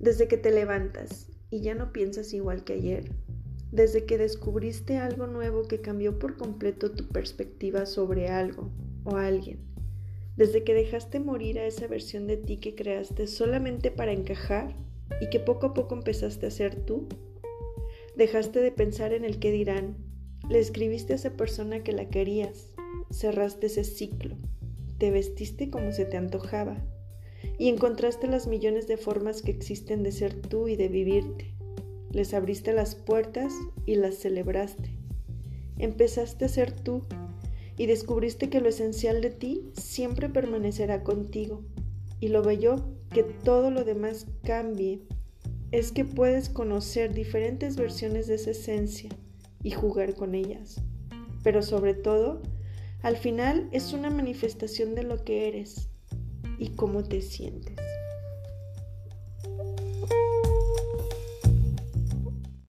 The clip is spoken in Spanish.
Desde que te levantas y ya no piensas igual que ayer. Desde que descubriste algo nuevo que cambió por completo tu perspectiva sobre algo o alguien. Desde que dejaste morir a esa versión de ti que creaste solamente para encajar y que poco a poco empezaste a ser tú. Dejaste de pensar en el que dirán. Le escribiste a esa persona que la querías. Cerraste ese ciclo. Te vestiste como se te antojaba y encontraste las millones de formas que existen de ser tú y de vivirte. Les abriste las puertas y las celebraste. Empezaste a ser tú y descubriste que lo esencial de ti siempre permanecerá contigo. Y lo bello que todo lo demás cambie es que puedes conocer diferentes versiones de esa esencia y jugar con ellas. Pero sobre todo, al final es una manifestación de lo que eres y cómo te sientes.